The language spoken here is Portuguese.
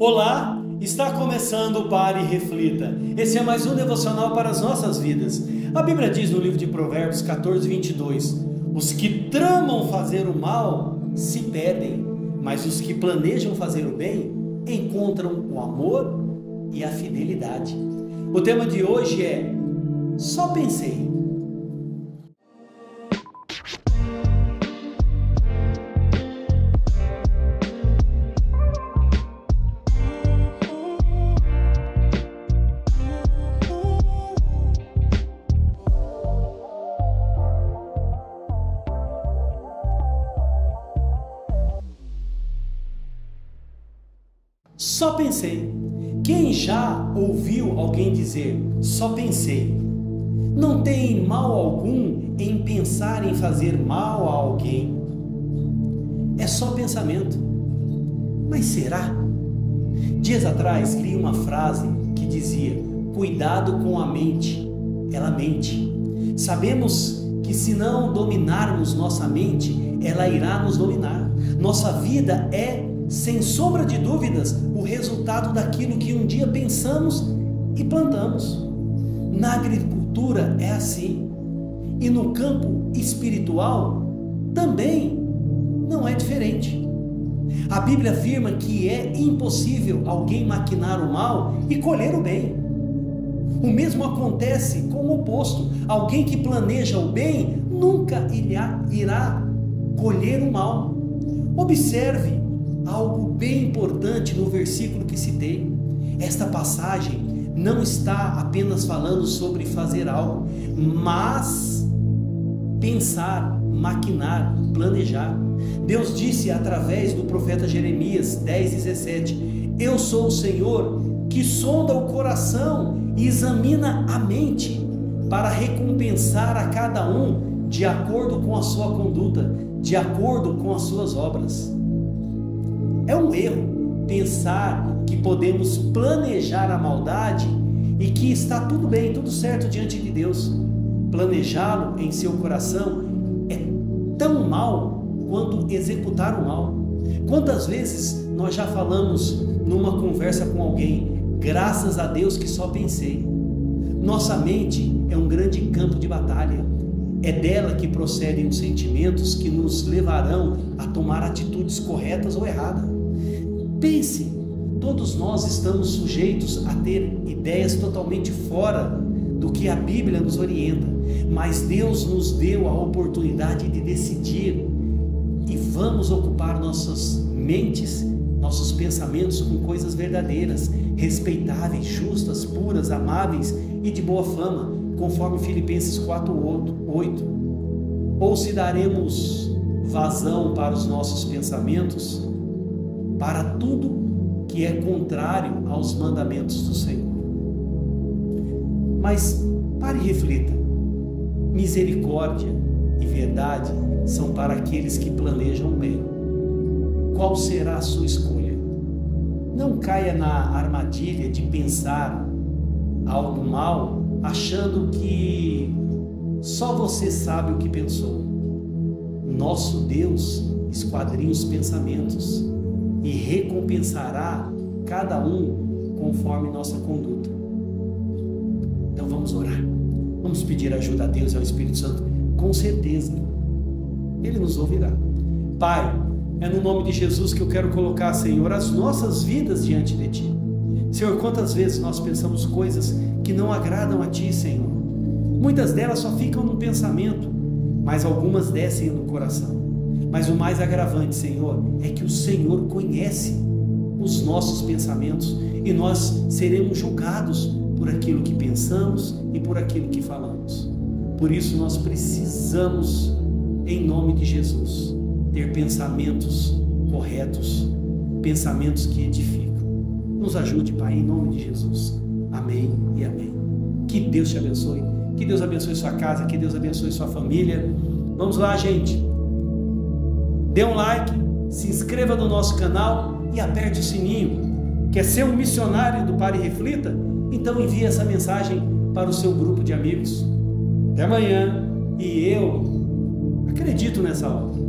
Olá, está começando o Pare e Reflita. Esse é mais um devocional para as nossas vidas. A Bíblia diz no livro de Provérbios 14, 22: Os que tramam fazer o mal se perdem, mas os que planejam fazer o bem encontram o amor e a fidelidade. O tema de hoje é Só pensei. Só pensei. Quem já ouviu alguém dizer só pensei? Não tem mal algum em pensar em fazer mal a alguém. É só pensamento. Mas será? Dias atrás li uma frase que dizia: Cuidado com a mente, ela mente. Sabemos que se não dominarmos nossa mente, ela irá nos dominar. Nossa vida é sem sombra de dúvidas, o resultado daquilo que um dia pensamos e plantamos. Na agricultura é assim. E no campo espiritual também não é diferente. A Bíblia afirma que é impossível alguém maquinar o mal e colher o bem. O mesmo acontece com o oposto. Alguém que planeja o bem nunca irá, irá colher o mal. Observe algo bem importante no versículo que citei. Esta passagem não está apenas falando sobre fazer algo, mas pensar, maquinar, planejar. Deus disse através do profeta Jeremias 10, 17: Eu sou o Senhor que sonda o coração e examina a mente, para recompensar a cada um de acordo com a sua conduta, de acordo com as suas obras. É um erro pensar que podemos planejar a maldade e que está tudo bem, tudo certo diante de Deus. Planejá-lo em seu coração é tão mal quanto executar o mal. Quantas vezes nós já falamos numa conversa com alguém, graças a Deus que só pensei. Nossa mente é um grande campo de batalha. É dela que procedem os sentimentos que nos levarão a tomar atitudes corretas ou erradas. Pense, todos nós estamos sujeitos a ter ideias totalmente fora do que a Bíblia nos orienta, mas Deus nos deu a oportunidade de decidir e vamos ocupar nossas mentes, nossos pensamentos com coisas verdadeiras, respeitáveis, justas, puras, amáveis e de boa fama, conforme Filipenses 4:8. Ou se daremos vazão para os nossos pensamentos, para tudo que é contrário aos mandamentos do Senhor. Mas pare e reflita: misericórdia e verdade são para aqueles que planejam bem. Qual será a sua escolha? Não caia na armadilha de pensar algo mal, achando que só você sabe o que pensou. Nosso Deus esquadrinha os pensamentos e recompensará cada um conforme nossa conduta. Então vamos orar. Vamos pedir ajuda a Deus e ao Espírito Santo. Com certeza, Ele nos ouvirá. Pai, é no nome de Jesus que eu quero colocar, Senhor, as nossas vidas diante de Ti. Senhor, quantas vezes nós pensamos coisas que não agradam a Ti, Senhor? Muitas delas só ficam no pensamento, mas algumas descem no coração. Mas o mais agravante, Senhor, é que o Senhor conhece os nossos pensamentos e nós seremos julgados por aquilo que pensamos e por aquilo que falamos. Por isso nós precisamos, em nome de Jesus, ter pensamentos corretos, pensamentos que edificam. Nos ajude, Pai, em nome de Jesus. Amém e amém. Que Deus te abençoe. Que Deus abençoe sua casa, que Deus abençoe sua família. Vamos lá, gente dê um like, se inscreva no nosso canal e aperte o sininho. Quer ser um missionário do Pare e Reflita? Então envie essa mensagem para o seu grupo de amigos. Até amanhã e eu acredito nessa obra.